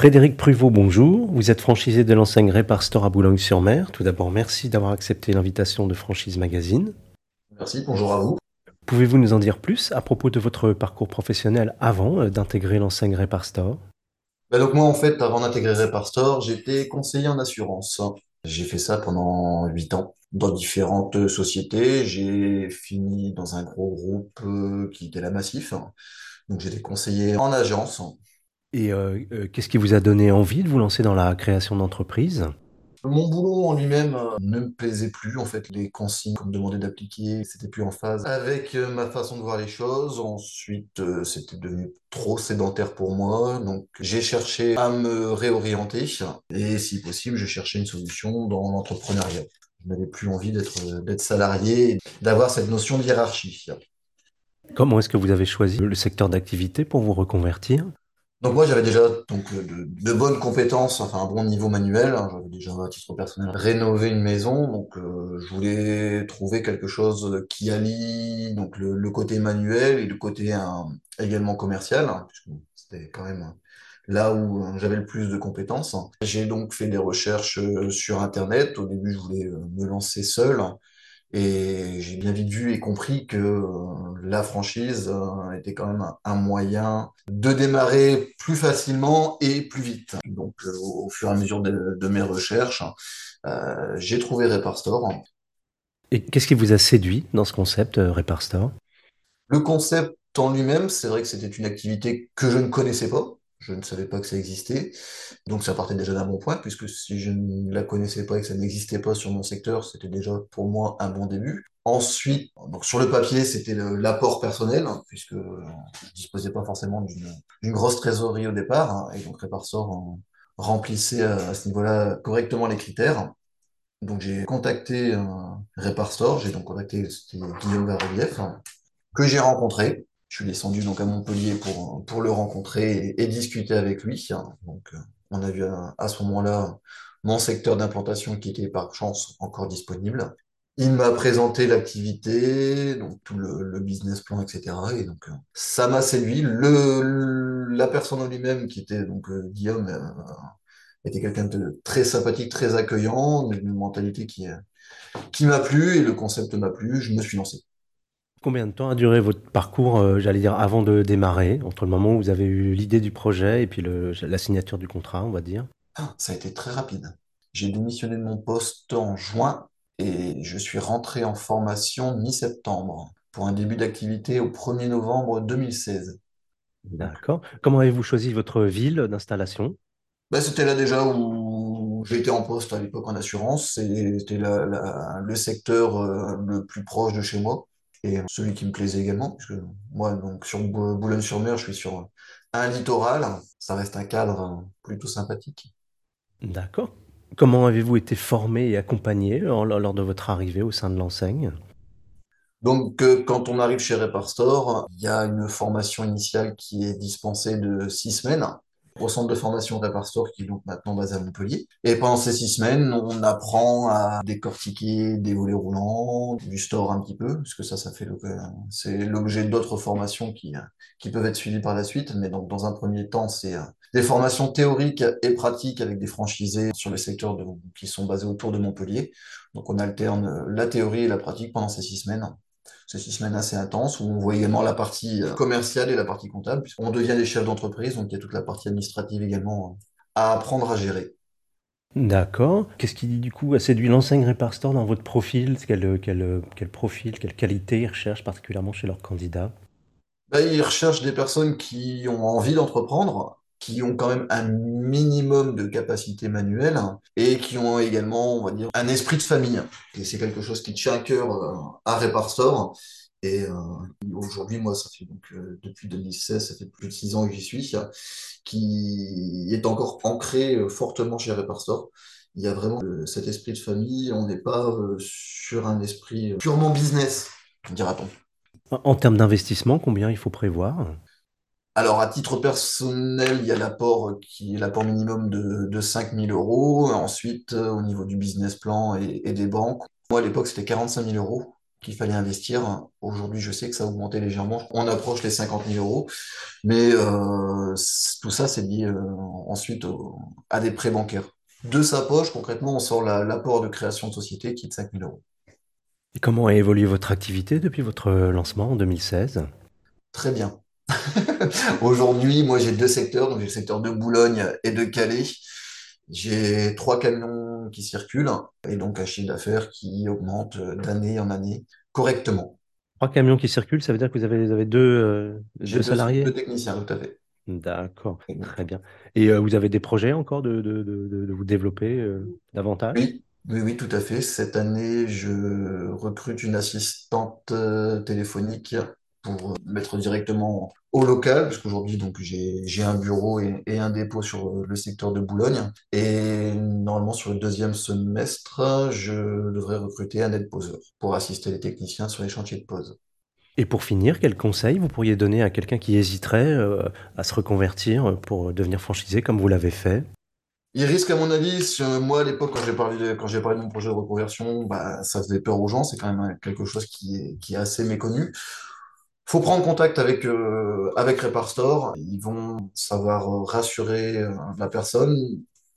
Frédéric Pruvot, bonjour. Vous êtes franchisé de l'enseigne Répar Store à Boulogne-sur-Mer. Tout d'abord, merci d'avoir accepté l'invitation de Franchise Magazine. Merci, bonjour à vous. Pouvez-vous nous en dire plus à propos de votre parcours professionnel avant euh, d'intégrer l'enseigne Répar Store? Bah donc moi, en fait, avant d'intégrer Repar Store, j'étais conseiller en assurance. J'ai fait ça pendant huit ans dans différentes sociétés. J'ai fini dans un gros groupe euh, qui était la Massif. Donc j'étais conseiller en agence. Et euh, euh, qu'est-ce qui vous a donné envie de vous lancer dans la création d'entreprise? Mon boulot en lui-même euh, ne me plaisait plus. En fait, les consignes qu'on me demandait d'appliquer, c'était plus en phase avec ma façon de voir les choses. Ensuite, c'était devenu trop sédentaire pour moi. Donc, j'ai cherché à me réorienter. Et si possible, j'ai cherché une solution dans l'entrepreneuriat. Je n'avais plus envie d'être salarié, d'avoir cette notion de hiérarchie. Comment est-ce que vous avez choisi le secteur d'activité pour vous reconvertir? Donc moi j'avais déjà donc euh, de, de bonnes compétences, enfin un bon niveau manuel. hein. J'avais déjà à titre personnel rénové une maison, donc euh, je voulais trouver quelque chose qui allie donc le, le côté manuel et le côté hein, également commercial, hein, puisque c'était quand même là où euh, j'avais le plus de compétences. J'ai donc fait des recherches euh, sur Internet. Au début je voulais euh, me lancer seul. Et j'ai bien vite vu et compris que euh, la franchise euh, était quand même un, moyen de démarrer plus facilement et plus vite. Donc, euh, au, fur et à mesure de, de mes recherches, euh, j'ai trouvé Repar Store. Et qu'est-ce qui vous a séduit dans ce concept euh, Répar Store? Le concept en lui-même, c'est vrai que c'était une activité que je ne connaissais pas. Je ne savais pas que ça existait. Donc ça partait déjà d'un bon point, puisque si je ne la connaissais pas et que ça n'existait pas sur mon secteur, c'était déjà pour moi un bon début. Ensuite, donc sur le papier, c'était l'apport personnel, hein, puisque euh, je disposais pas forcément d'une grosse trésorerie au départ, hein, et donc Réparsor euh, remplissait à, à ce niveau-là correctement les critères. Donc j'ai contacté euh, j'ai donc contacté Guillaume Varelief, hein, que j'ai rencontré. Je suis descendu donc à Montpellier pour, pour le rencontrer et, discuter avec lui. Donc, euh, on a vu à, ce moment-là mon secteur d'implantation qui était par chance encore disponible. Il m'a présenté l'activité, donc tout le, le business plan, etc. Et donc, euh, ça m'a séduit. Le, la personne en lui-même, qui était donc euh, Guillaume, était quelqu'un de très sympathique, très accueillant, une mentalité qui, qui m'a plu et le concept m'a plu. Je me suis lancé. Combien de temps a duré votre parcours, euh, j'allais dire, avant de démarrer, entre le moment où vous avez eu l'idée du projet et puis le- la signature du contrat, on va dire? Ah, ça a été très rapide. J'ai démissionné de mon poste en juin et je suis rentré en formation mi-septembre pour un début d'activité au 1er novembre 2016. Donc, D'accord. Comment avez-vous choisi votre ville d'installation? Bah, c'était là déjà où j'étais en poste à l'époque en assurance. C'était le secteur euh, le plus proche de chez moi et celui qui me plaisait également, puisque moi, donc sur Bou- Boulogne-sur-Mer, je suis sur un littoral. Ça reste un cadre plutôt sympathique. D'accord. Comment avez-vous été formé et accompagné lors, lors de votre arrivée au sein de l'enseigne? Donc, euh, quand on arrive chez Repar Store, il y a une formation initiale qui est dispensée de six semaines au centre de formation Store qui est donc maintenant basé à Montpellier. Et pendant ces six semaines, on apprend à décortiquer des volets roulants, du store un petit peu, parce que ça, ça fait c'est l'objet d'autres formations qui, qui peuvent être suivies par la suite. Mais donc, dans un premier temps, c'est euh, des formations théoriques et pratiques avec des franchisés sur les secteurs de- qui sont basés autour de Montpellier. Donc, on alterne euh, la théorie et la pratique pendant ces six semaines. C'est six semaines assez intenses où on voit également la partie euh, commerciale et la partie comptable, puisqu'on devient des chefs d'entreprise, donc il y a toute la partie administrative également euh, à apprendre à gérer. D'accord. Qu'est-ce qui, du coup, a séduit l'enseigne Répar Store dans votre profil? Quel, quel, quel profil, quelle qualité ils recherchent particulièrement chez leurs candidats? Bah, ils recherchent des personnes qui ont envie d'entreprendre, qui ont quand même un minimum de capacité manuelle et qui ont également, on va dire, un esprit de famille. Et c'est quelque chose qui tient à cœur euh, à Repar Store. Et euh, aujourd'hui, moi, ça fait donc euh, depuis 2016, ça fait plus de six ans que j'y suis, qui est encore ancré fortement chez Repar Store. Il y a vraiment cet esprit de famille. On n'est pas sur un esprit purement business, dira-t-on. En termes d'investissement, combien il faut prévoir? Alors, à titre personnel, il y a l'apport qui est l'apport minimum de, de 5000 euros. Ensuite, euh, au niveau du business plan et, et des banques, moi, à l'époque, c'était 45 000 euros qu'il fallait investir. Aujourd'hui, je sais que ça a augmenté légèrement. On approche les 50 000 euros. Mais euh, tout ça, c'est lié euh, ensuite au- à des prêts bancaires. De sa poche, concrètement, on sort la- l'apport de création de société qui est de 5 000 euros. Et comment a évolué votre activité depuis votre lancement en 2016? Très bien. Aujourd'hui, moi, j'ai deux secteurs. Donc, j'ai le secteur de Boulogne et de Calais. J'ai trois camions qui circulent et donc un chiffre d'affaires qui augmente euh, d'année en année correctement. Trois camions qui circulent, ça veut dire que vous avez, vous avez deux, euh, deux deux, deux salariés? techniciens, tout à fait. D'accord, très bien. Et euh, vous avez des projets encore de, de, de, de- de vous développer euh, davantage? Oui, oui, oui, tout à fait. Cette année, je recrute une assistante téléphonique pour mettre directement au local, parce qu'aujourd'hui, donc, j'ai, un bureau et, et un dépôt sur euh, le secteur de Boulogne. Et normalement, sur le deuxième semestre, je devrais recruter un aide-poseur pour assister les techniciens sur les chantiers de pose. Et pour finir, quel conseil vous pourriez donner à quelqu'un qui hésiterait euh, à se reconvertir pour devenir franchisé comme vous l'avez fait? Il risque, à mon avis, euh, moi, à l'époque, quand j'ai parlé de, quand j'ai parlé de mon projet de reconversion, bah, ça faisait peur aux gens. C'est quand même quelque chose qui est, qui est assez méconnu. Faut prendre contact avec, euh, avec Reparstore. Ils vont savoir euh, rassurer euh, la personne,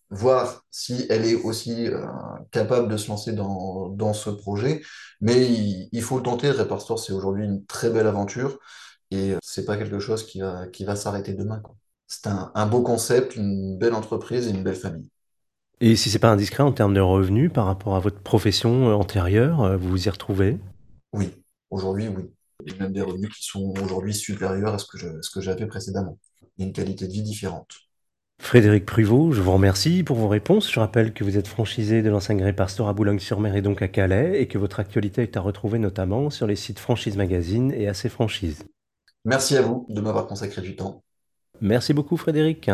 voir si elle est aussi euh, capable de se lancer dans, dans ce projet. Mais il, il faut le tenter. Reparstore, c'est aujourd'hui une très belle aventure et c'est pas quelque chose qui va, qui va s'arrêter demain. C'est un, un beau concept, une belle entreprise et une belle famille. Et si c'est pas indiscret en termes de revenus par rapport à votre profession antérieure, vous vous y retrouvez? Oui, aujourd'hui, oui. Et même des revenus qui sont aujourd'hui supérieurs à ce que je, ce que j'avais précédemment. Une qualité de vie différente. Frédéric Pruvot, je vous remercie pour vos réponses. Je rappelle que vous êtes franchisé de l'enseigne Reparstore à Boulogne-sur-Mer et donc à Calais, et que votre actualité est à retrouver notamment sur les sites Franchise Magazine et AC Franchise. Merci à vous de m'avoir consacré du temps. Merci beaucoup Frédéric.